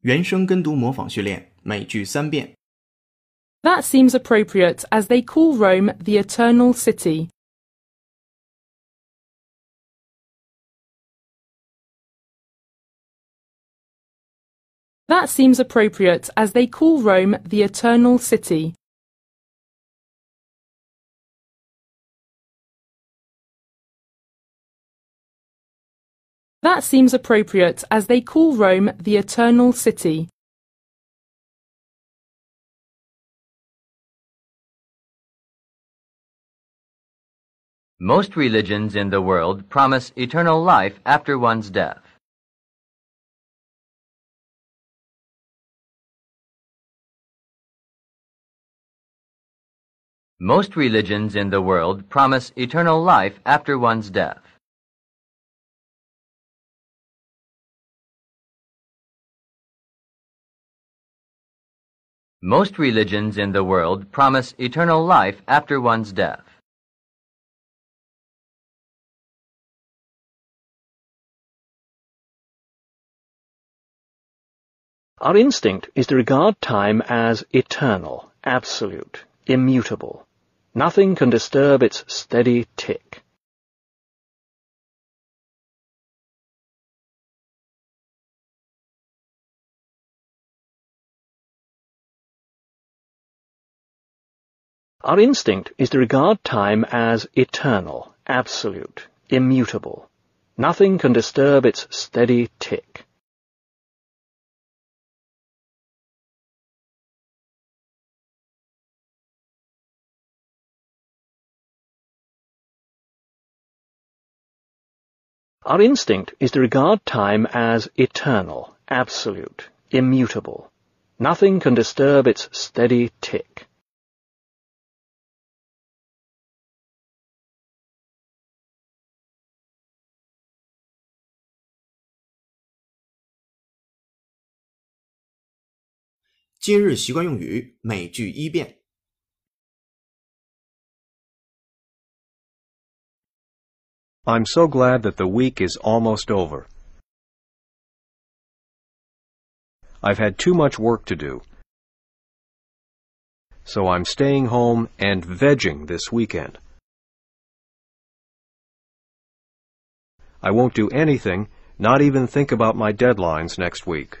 原声跟读模仿训练，每句三遍。 That seems appropriate as they call Rome the Eternal City. That seems appropriate as they call Rome the Eternal City. That seems appropriate as they call Rome the Eternal City. Most religions in the world promise eternal life after one's death. Most religions in the world promise eternal life after one's death. Most religions in the world promise eternal life after one's death. Our instinct is to regard time as eternal, absolute, immutable. Nothing can disturb its steady tick. Our instinct is to regard time as eternal, absolute, immutable. Nothing can disturb its steady tick. Our instinct is to regard time as eternal, absolute, immutable. Nothing can disturb its steady tick. 今日习惯用语，每句一遍。 I'm so glad that the week is almost over. I've had too much work to do. So I'm staying home and vegging this weekend. I won't do anything, not even think about my deadlines next week.